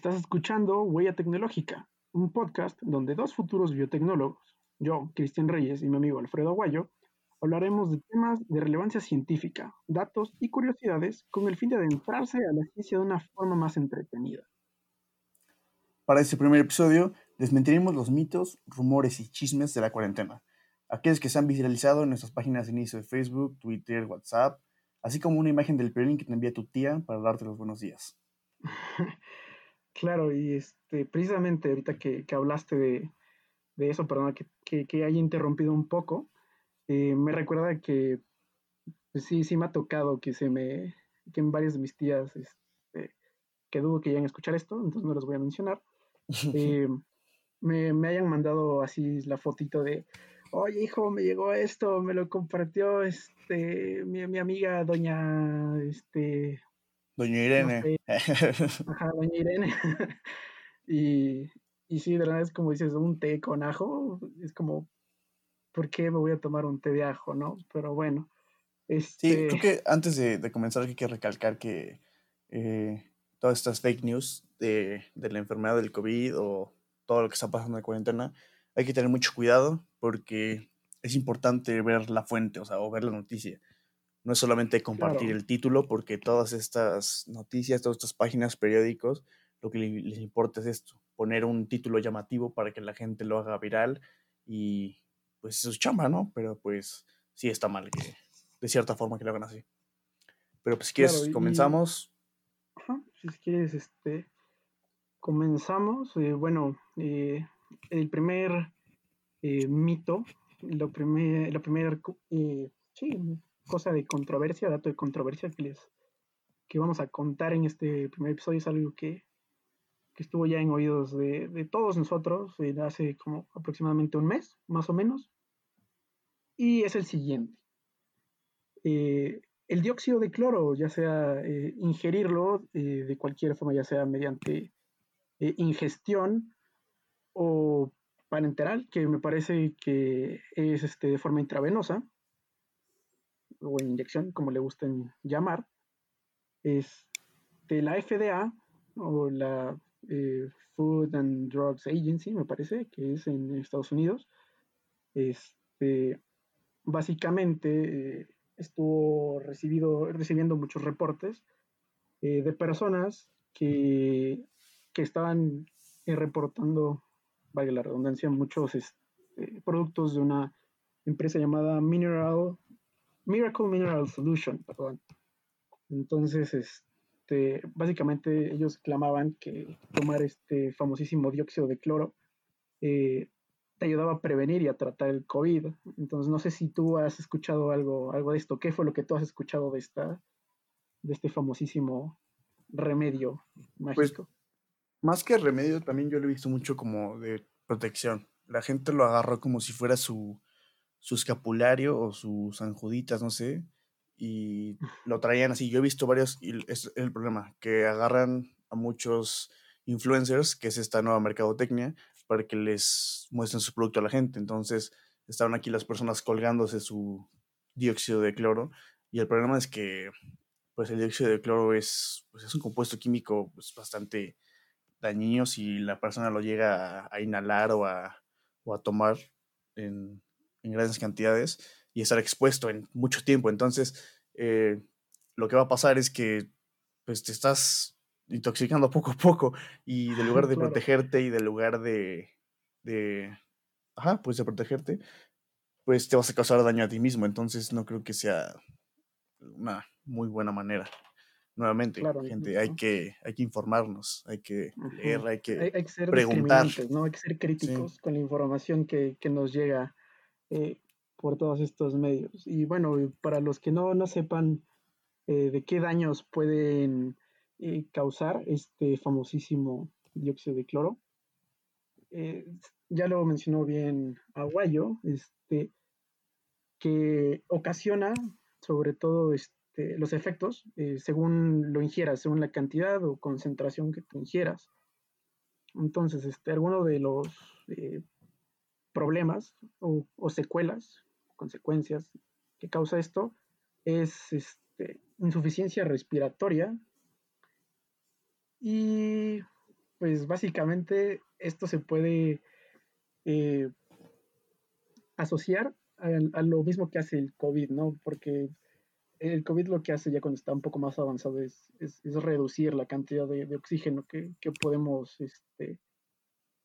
Estás escuchando Huella Tecnológica, un podcast donde dos futuros biotecnólogos, yo, Cristian Reyes, y mi amigo Alfredo Aguayo, hablaremos de temas de relevancia científica, datos y curiosidades con el fin de adentrarse a la ciencia de una forma más entretenida. Para este primer episodio, desmentiremos los mitos, rumores y chismes de la cuarentena, aquellos que se han viralizado en nuestras páginas de inicio de Facebook, Twitter, WhatsApp, así como una imagen del pelín que te envía tu tía para darte los buenos días. Claro, y este, precisamente ahorita que, hablaste de, eso, perdona que, que, haya interrumpido un poco, eh, me recuerda que pues sí, sí me ha tocado que se me, que en varias de mis tías, este, que dudo que lleguen a escuchar esto, entonces no los voy a mencionar, eh, me, me, hayan mandado así la fotito de, oye hijo, me llegó esto, me lo compartió este, mi, mi amiga doña, este, Doña Irene. Ajá, Doña Irene. y, y sí, de verdad es como dices, un té con ajo, es como, ¿por qué me voy a tomar un té de ajo, no? Pero bueno. Sí, creo este que antes de, comenzar hay que recalcar que eh, todas estas fake news de, de, la enfermedad del COVID o todo lo que está pasando en la cuarentena, hay que tener mucho cuidado porque es importante ver la fuente, o sea, o ver la noticia. No es solamente compartir el título, porque todas estas noticias, todas estas páginas, periódicos, lo que les importa es esto, poner un título llamativo para que la gente lo haga viral y pues eso es chamba, ¿no? Pero pues sí está mal que de cierta forma que lo hagan así. Pero pues si quieres, comenzamos. Ajá, si quieres, este, comenzamos. Eh, bueno, eh, el primer eh, mito, lo primer, la primera, sí, cosa de controversia, dato de controversia que les que vamos a contar en este primer episodio es algo que, estuvo ya en oídos de, todos nosotros eh, hace como aproximadamente un mes, más o menos. Y es el siguiente. Eh, el dióxido de cloro, ya sea eh, ingerirlo de cualquier forma, ya sea mediante ingestión o parenteral, que me parece que es este, de forma intravenosa, o inyección, como le gusten llamar, es de la FDA o la eh, Food and Drugs Agency, me parece, que es en Estados Unidos. Este, básicamente eh, estuvo recibido, recibiendo muchos reportes eh, de personas que, que estaban reportando, valga la redundancia, muchos este, productos de una empresa llamada Mineral Miracle Mineral Solution, perdón. Entonces, este, básicamente ellos clamaban que tomar este famosísimo dióxido de cloro eh, te ayudaba a prevenir y a tratar el COVID. Entonces, no sé si tú has escuchado algo, algo de esto. ¿Qué fue lo que tú has escuchado de esta, de este famosísimo remedio mágico? Pues, más que remedio, también yo lo he visto mucho como de protección. La gente lo agarró como si fuera su, su escapulario o sus anjuditas, no sé, y lo traían así. Yo he visto varios, y es el problema, que agarran a muchos influencers, que es esta nueva mercadotecnia, para que les muestren su producto a la gente. Entonces, estaban aquí las personas colgándose su dióxido de cloro, y el problema es que, pues, el dióxido de cloro es, pues, es un compuesto químico pues, bastante dañino si la persona lo llega a, inhalar o a, o a tomar en, en grandes cantidades y estar expuesto en mucho tiempo. Entonces, eh, lo que va a pasar es que pues, te estás intoxicando poco a poco y de lugar de protegerte y de lugar de, de, ajá, pues de protegerte, pues te vas a causar daño a ti mismo. Entonces, no creo que sea una muy buena manera. Nuevamente, gente, hay que, hay que informarnos, hay que leer, hay que, hay, que ser preguntar. ¿no? Hay que ser críticos con la información que, que nos llega eh, por todos estos medios. Y bueno, para los que no, no sepan eh, de qué daños pueden eh, causar este famosísimo dióxido de cloro, ya lo mencionó bien Aguayo, este, que ocasiona sobre todo este, los efectos según lo ingieras, según la cantidad o concentración que ingieras. Entonces, este, alguno de los problemas o, secuelas, consecuencias que causa esto, es este, insuficiencia respiratoria y pues básicamente esto se puede eh, asociar a, lo mismo que hace el COVID, ¿no? Porque el COVID lo que hace ya cuando está un poco más avanzado es, es, reducir la cantidad de, oxígeno que, que, podemos este,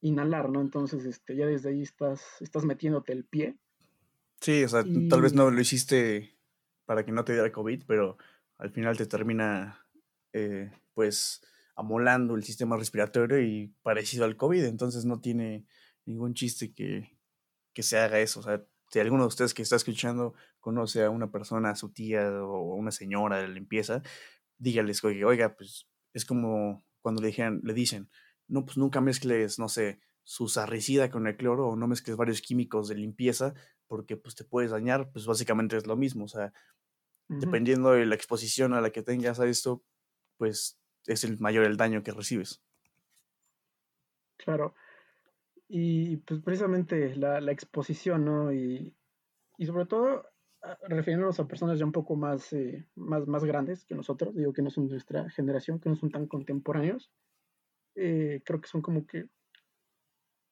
inhalar, ¿no? Entonces, este, ya desde ahí estás, estás metiéndote el pie. Sí, o sea, tal vez no lo hiciste para que no te diera COVID, pero al final te termina, eh, pues, amolando el sistema respiratorio y parecido al COVID, entonces no tiene ningún chiste que, que se haga eso. O sea, si alguno de ustedes que está escuchando conoce a una persona, a su tía o una señora de limpieza, dígales, oiga, oiga, pues es como cuando le, dijeron, le dicen, no, pues nunca mezcles, no sé, su sarricida con el cloro o no mezcles varios químicos de limpieza porque pues te puedes dañar, pues básicamente es lo mismo, o sea, dependiendo de la exposición a la que tengas a esto, pues es el mayor el daño que recibes. Claro. Y pues precisamente la, exposición, ¿no? Y, sobre todo ah, refiriéndonos a personas ya un poco más, eh, más, más grandes que nosotros, digo que no son de nuestra generación, que no son tan contemporáneos, eh, creo que son como que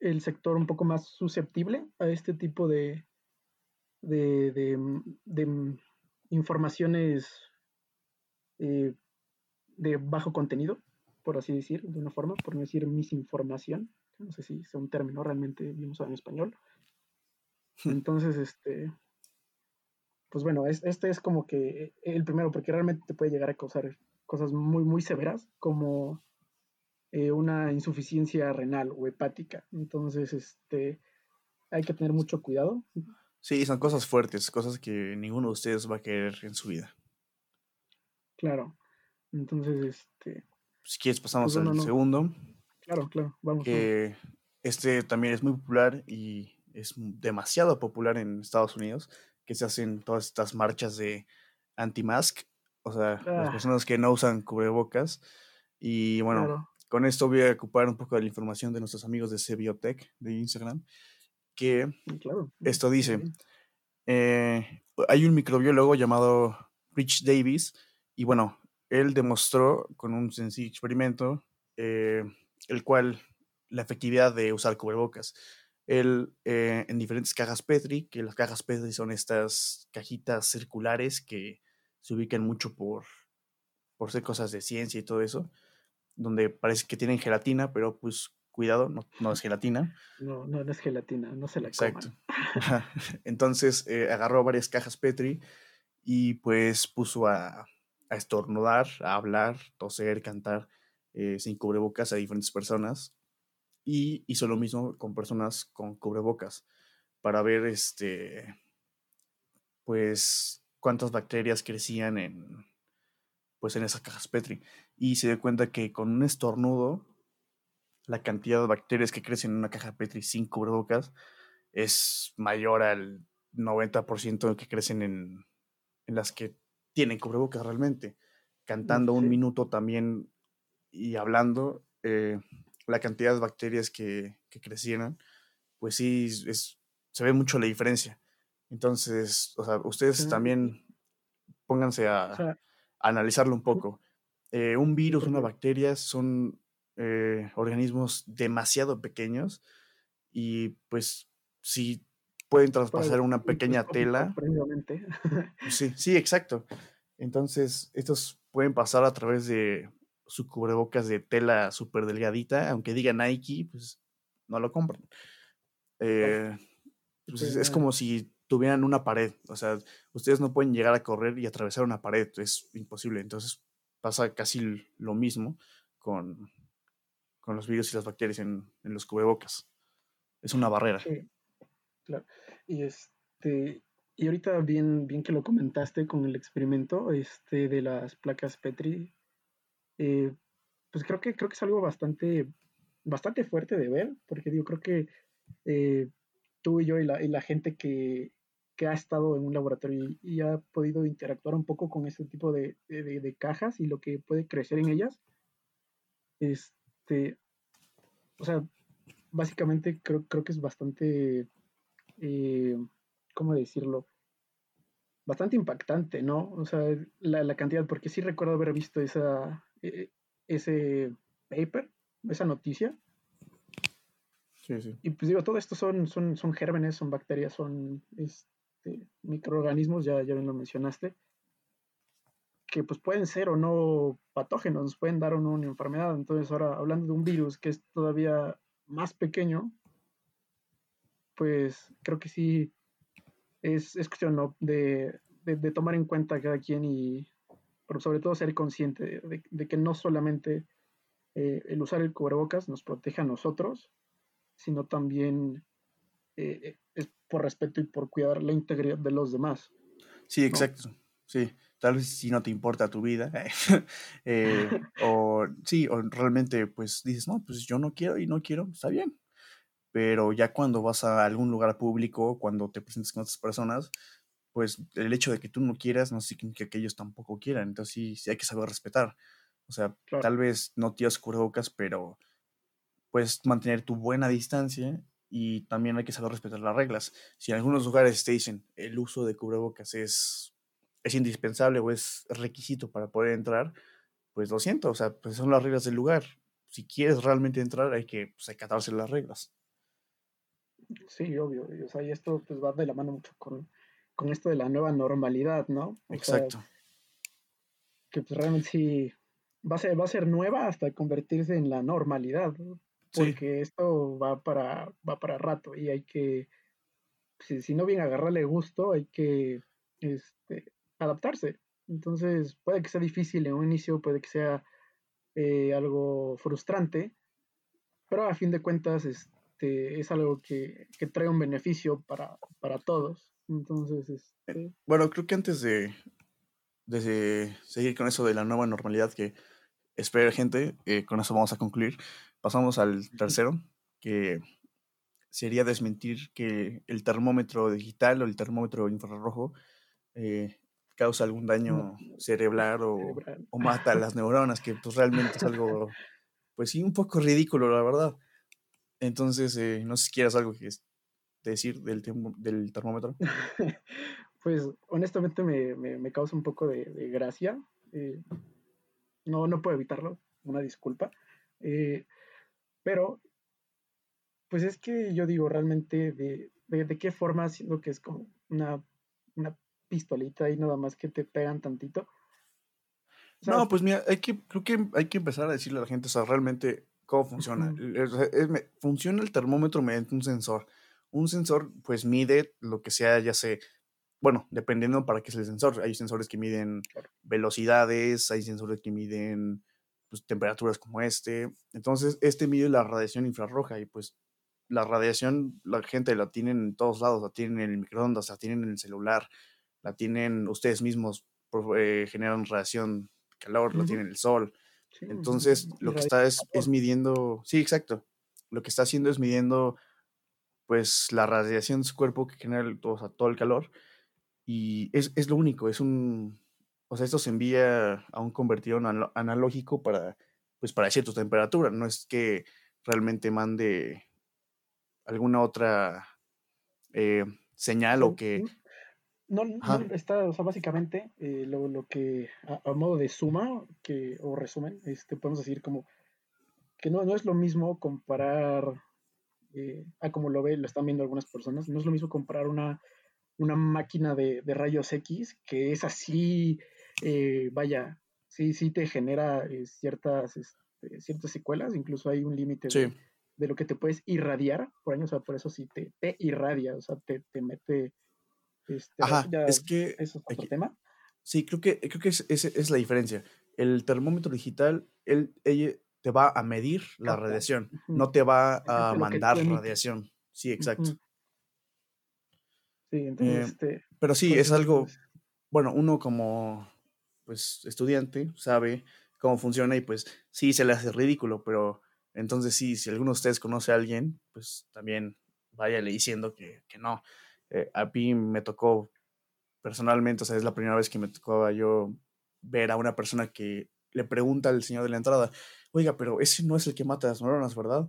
el sector un poco más susceptible a este tipo de, de, de, informaciones eh, de bajo contenido, por así decir, de una forma, por no decir misinformación no sé si es un término realmente bien usado en español. Entonces, este, pues bueno, este es como que el primero, porque realmente te puede llegar a causar cosas muy, muy severas, como eh, una insuficiencia renal o hepática. Entonces, este, hay que tener mucho cuidado. Sí, son cosas fuertes, cosas que ninguno de ustedes va a querer en su vida. Claro. Entonces, este. Si quieres, pasamos pues al segundo. Claro, claro, vamos. Que este también es muy popular y es demasiado popular en Estados Unidos, que se hacen todas estas marchas de anti-mask, o sea, las ah. personas que no usan cubrebocas. Y bueno, con esto voy a ocupar un poco de la información de nuestros amigos de Cebiotech de Instagram, que esto dice, eh, hay un microbiólogo llamado Rich Davis, y bueno, él demostró con un sencillo experimento eh, el cual la efectividad de usar cubrebocas. Él, eh, en diferentes cajas Petri, que las cajas Petri son estas cajitas circulares que se ubican mucho por, por ser cosas de ciencia y todo eso, donde parece que tienen gelatina, pero pues cuidado, no, no es gelatina. No, no, es gelatina, no se la Exacto. Entonces eh, agarró varias cajas Petri y pues puso a, a estornudar, a hablar, toser, cantar eh, sin cubrebocas a diferentes personas y hizo lo mismo con personas con cubrebocas para ver este pues cuántas bacterias crecían en pues en esas cajas Petri y se dio cuenta que con un estornudo la cantidad de bacterias que crecen en una caja Petri sin cubrebocas es mayor al 90% que crecen en, en las que tienen cubrebocas realmente. Cantando un minuto también y hablando, eh, la cantidad de bacterias que, que crecieran, pues sí, es, se ve mucho la diferencia. Entonces, o sea, ustedes también pónganse a, analizarlo un poco. Eh, un virus, una bacteria son eh, organismos demasiado pequeños y pues si pueden traspasar una pequeña tela. Sí, sí, exacto. Entonces, estos pueden pasar a través de su cubrebocas de tela súper delgadita, aunque diga Nike, pues no lo compran. Eh, pues es, como si tuvieran una pared, o sea, ustedes no pueden llegar a correr y atravesar una pared, es imposible. Entonces pasa casi lo mismo con, con los virus y las bacterias en, en los cubrebocas. Es una barrera. Claro. Y este, y ahorita bien, bien que lo comentaste con el experimento este, de las placas Petri, eh, pues creo que, creo que es algo bastante, bastante fuerte de ver, porque digo, creo que eh, tú y yo y la, y la gente que, que, ha estado en un laboratorio y, ha podido interactuar un poco con ese tipo de, de, cajas y lo que puede crecer en ellas, este, o sea, básicamente creo, creo que es bastante, eh, ¿cómo decirlo? Bastante impactante, ¿no? O sea, la, la, cantidad, porque sí recuerdo haber visto esa, e, ese paper esa noticia. Sí, sí. Y pues digo, todo esto son, son, son gérmenes, son bacterias, son este, microorganismos, ya, ya lo mencionaste, que pues pueden ser o no patógenos, pueden dar o no una enfermedad. Entonces ahora hablando de un virus que es todavía más pequeño, pues creo que sí es, es cuestión de, de, tomar en cuenta cada quien y pero sobre todo ser consciente de, que no solamente eh, el usar el cubrebocas nos protege a nosotros, sino también eh, es por respeto y por cuidar la integridad de los demás. Sí, exacto. Sí, tal vez si no te importa tu vida, eh, o sí, o realmente pues dices, no, pues yo no quiero y no quiero, está bien. Pero ya cuando vas a algún lugar público, cuando te presentes con otras personas, pues el hecho de que tú no quieras no significa que ellos tampoco quieran. Entonces sí, sí hay que saber respetar. O sea, tal vez no tiras cubrebocas, pero puedes mantener tu buena distancia y también hay que saber respetar las reglas. Si en algunos lugares te dicen el uso de cubrebocas es, es indispensable o es requisito para poder entrar, pues lo siento, o sea, pues son las reglas del lugar. Si quieres realmente entrar, hay que pues, acatarse las reglas. Sí, obvio. O sea, y esto pues va de la mano mucho con, con esto de la nueva normalidad, ¿no? Exacto. que pues realmente sí va a, ser, va a ser nueva hasta convertirse en la normalidad, porque esto va para, va para rato y hay que, si, si no bien agarrarle gusto, hay que este, adaptarse. Entonces puede que sea difícil en un inicio, puede que sea eh, algo frustrante, pero a fin de cuentas este, es algo que, que trae un beneficio para, para todos. Entonces, este... Bueno, creo que antes de, de seguir con eso de la nueva normalidad que espera gente, eh, con eso vamos a concluir. Pasamos al tercero, que sería desmentir que el termómetro digital o el termómetro infrarrojo eh, causa algún daño cerebral o, o, mata las neuronas, que pues realmente es algo, pues sí, un poco ridículo, la verdad. Entonces, eh, no sé si quieras algo que decir del, del termómetro? pues honestamente me, causa un poco de, gracia. Eh, no, no puedo evitarlo, una disculpa. Eh, pero, pues es que yo digo realmente de, de, qué forma, siendo que es como una, una pistolita y nada más que te pegan tantito. no, pues mira, hay que, creo que hay que empezar a decirle a la gente, o sea, realmente cómo funciona. funciona el termómetro mediante un sensor. Un sensor pues mide lo que sea, ya sé, bueno, dependiendo para qué es el sensor. Hay sensores que miden velocidades, hay sensores que miden pues, temperaturas como este. Entonces, este mide la radiación infrarroja y pues la radiación la gente la tiene en todos lados, la tienen en el microondas, la tienen en el celular, la tienen ustedes mismos, eh, generan radiación, calor, la tienen el sol. Entonces, lo que está es, es midiendo, sí, exacto. Lo que está haciendo es midiendo pues la radiación de su cuerpo que genera todo, todo el calor. Y es, es, lo único, es un... O sea, esto se envía a un convertidor analógico para, pues para cierta temperatura. No es que realmente mande alguna otra eh, señal o que... No, no, está, o sea, básicamente eh, lo, lo, que a, modo de suma que, o resumen, este, podemos decir como que no, no es lo mismo comparar eh, a como lo ve, lo están viendo algunas personas, no es lo mismo comprar una, una máquina de, rayos X que es así, eh, vaya, sí, sí te genera eh, ciertas, este, ciertas secuelas, incluso hay un límite de, lo que te puedes irradiar por año, o sea, por eso sí te, te irradia, o sea, te, te mete... Este, Ajá, es que... Eso es otro tema. Sí, creo que, creo que es, es, la diferencia. El termómetro digital, él, ella, te va a medir la radiación, no te va a mandar radiación. Sí, exacto. Sí, entonces, eh, este, pero sí, es algo, bueno, uno como pues estudiante sabe cómo funciona y pues sí se le hace ridículo, pero entonces sí, si alguno de ustedes conoce a alguien, pues también váyale diciendo que, que no. Eh, a mí me tocó personalmente, o sea, es la primera vez que me tocaba yo ver a una persona que le pregunta al señor de la entrada, oiga, pero ese no es el que mata las neuronas, ¿verdad?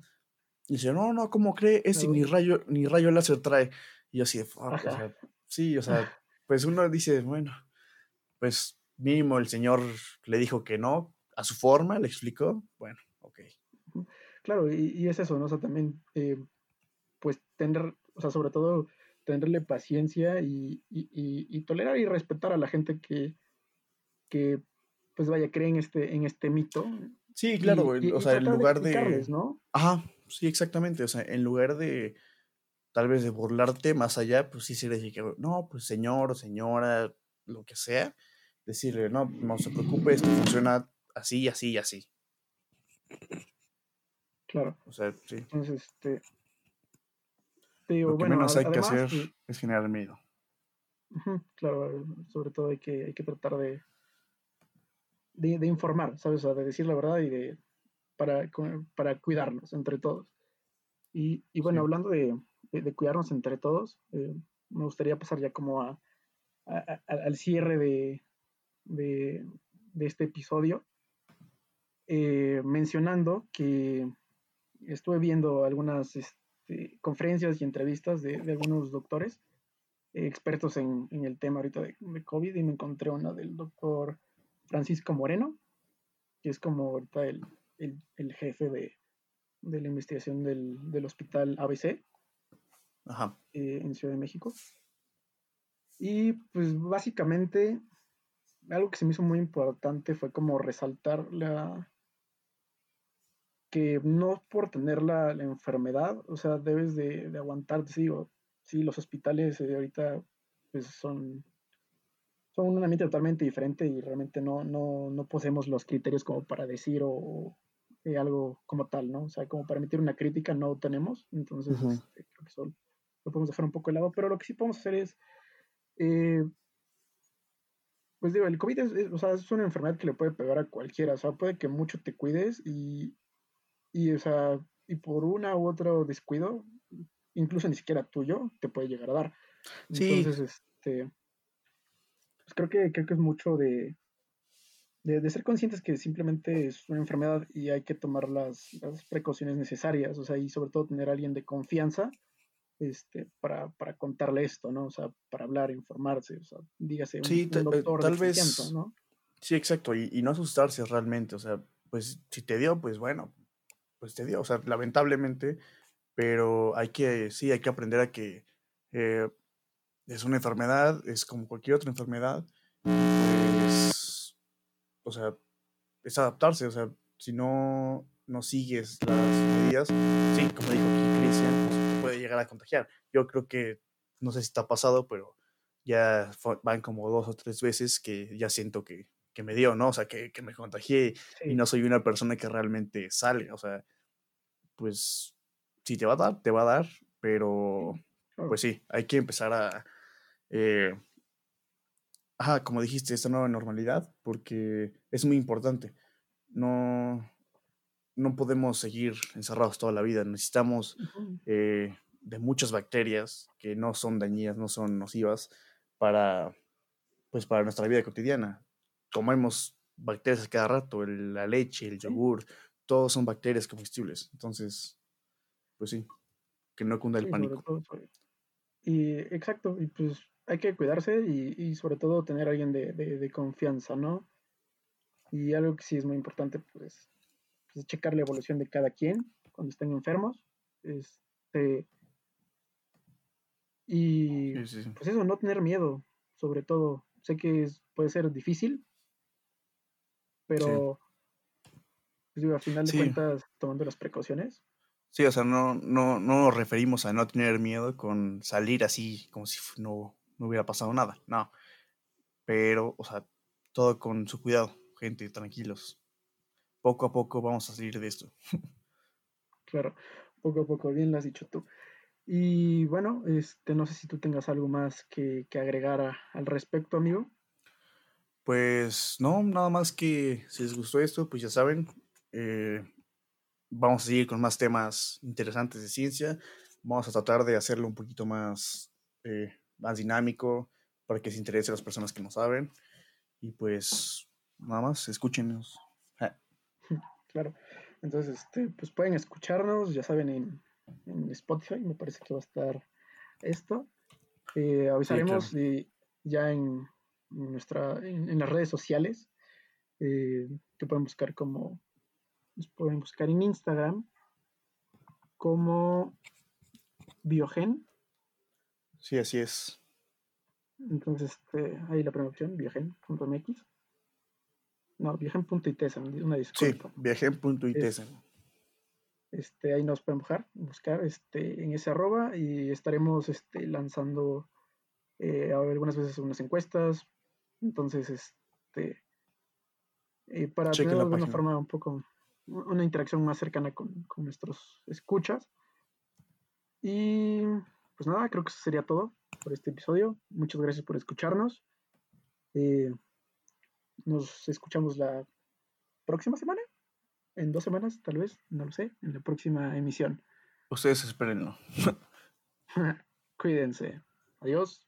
Y dice, no, no, ¿cómo cree? Ese ni rayo, ni rayo láser trae. Y yo así de, o sea, sí, o sea, pues uno dice, bueno, pues mínimo el señor le dijo que no, a su forma, le explicó, bueno, ok. claro, y, es eso, ¿no? O sea, también, eh, pues, tener, o sea, sobre todo, tenerle paciencia y, y, tolerar y respetar a la gente que, que pues, vaya, cree en este, en este mito. Sí, claro, o sea, en lugar de... ¿no? Ajá, sí, exactamente, o sea, en lugar de tal vez de burlarte más allá, pues sí se decir que, no, pues señor o señora, lo que sea, decirle, no, no se preocupe, esto funciona así, así y así. Claro. O sea, sí. Entonces, este. Lo que menos hay que hacer es generar miedo. claro, sobre todo hay que, hay que tratar de, de, informar, ¿sabes? O sea, de decir la verdad y de. para, para cuidarnos entre todos. Y, y bueno, hablando de, de, cuidarnos entre todos, eh, me gustaría pasar ya como a, al cierre de, de, este episodio, eh, mencionando que estuve viendo algunas este, conferencias y entrevistas de, algunos doctores expertos en, el tema ahorita de, COVID y me encontré una del doctor Francisco Moreno, que es como ahorita el, jefe de, la investigación del, hospital ABC eh, en Ciudad de México. Y pues básicamente algo que se me hizo muy importante fue como resaltar la que no por tener la, enfermedad, o sea, debes de, de aguantarte, digo, sí, los hospitales de ahorita pues son, son un ambiente totalmente diferente y realmente no, no, no poseemos los criterios como para decir o, algo como tal, ¿no? O sea, como para emitir una crítica no tenemos, entonces este, creo que eso lo podemos dejar un poco de lado, pero lo que sí podemos hacer es eh, pues digo, el COVID es, o sea, es una enfermedad que le puede pegar a cualquiera, o sea, puede que mucho te cuides y, y, o sea, y por una u otro descuido, incluso ni siquiera tuyo, te puede llegar a dar. Entonces, este, pues creo que, creo que es mucho de, de, ser conscientes que simplemente es una enfermedad y hay que tomar las, las precauciones necesarias, o sea, y sobre todo tener a alguien de confianza este, para, para contarle esto, ¿no? O sea, para hablar, informarse, o sea, dígase, un, sí, eh, doctor tal vez, ¿no? Sí, exacto, y, y, no asustarse realmente, o sea, pues si te dio, pues bueno, pues te dio, o sea, lamentablemente, pero hay que, sí, hay que aprender a que eh, es una enfermedad, es como cualquier otra enfermedad, pues, o sea, es adaptarse, o sea, si no, no sigues las medidas, sí, como dijo aquí Cristian, pues, puede llegar a contagiar. Yo creo que, no sé si está pasado, pero ya van como dos o tres veces que ya siento que, que me dio, ¿no? O sea, que, que me contagié y no soy una persona que realmente sale. O sea, pues si te va a dar, te va a dar, pero pues sí, hay que empezar a... Eh, ajá, como dijiste, esta nueva normalidad, porque es muy importante. No, no podemos seguir encerrados toda la vida. Necesitamos eh, de muchas bacterias que no son dañinas, no son nocivas para, pues para nuestra vida cotidiana. Comemos bacterias cada rato, la leche, el yogur, todos son bacterias comestibles. Entonces, pues sí, que no cunda el pánico. Y exacto, y pues hay que cuidarse y, sobre todo tener a alguien de, de confianza, ¿no? Y algo que sí es muy importante, pues, checar la evolución de cada quien cuando estén enfermos. Este, y pues eso, no tener miedo, sobre todo. Sé que puede ser difícil, pero pues digo, al final de cuentas, tomando las precauciones. Sí, o sea, no, no, no nos referimos a no tener miedo con salir así como si no, no hubiera pasado nada, no. Pero, o sea, todo con su cuidado, gente, tranquilos poco a poco vamos a salir de esto. Claro, poco a poco, bien lo has dicho tú. Y bueno, este, no sé si tú tengas algo más que, agregar al respecto, amigo. Pues no, nada más que si les gustó esto, pues ya saben, eh, vamos a seguir con más temas interesantes de ciencia. Vamos a tratar de hacerlo un poquito más, eh, más dinámico para que se interese a las personas que no saben. Y pues nada más, escúchenos. Claro. Entonces, este, pues pueden escucharnos, ya saben, en, Spotify, me parece que va a estar esto. Eh, avisaremos ya en, nuestra, en, las redes sociales, eh, que pueden buscar como, pueden buscar en Instagram, como Biogen. Sí, así es. Entonces, este, ahí la primera opción, biogen.mx. No, biogen.itesa, una disculpa. Sí, biogen.itesa. Este, ahí nos pueden buscar, buscar este, en ese arroba y estaremos este, lanzando eh, algunas veces unas encuestas. Entonces, este, eh, para tener de una forma un poco, una interacción más cercana con, con nuestros escuchas. Y pues nada, creo que eso sería todo por este episodio. Muchas gracias por escucharnos. Eh, nos escuchamos la próxima semana, en dos semanas, tal vez, no lo sé, en la próxima emisión. Ustedes espérenlo. Cuídense. Adiós.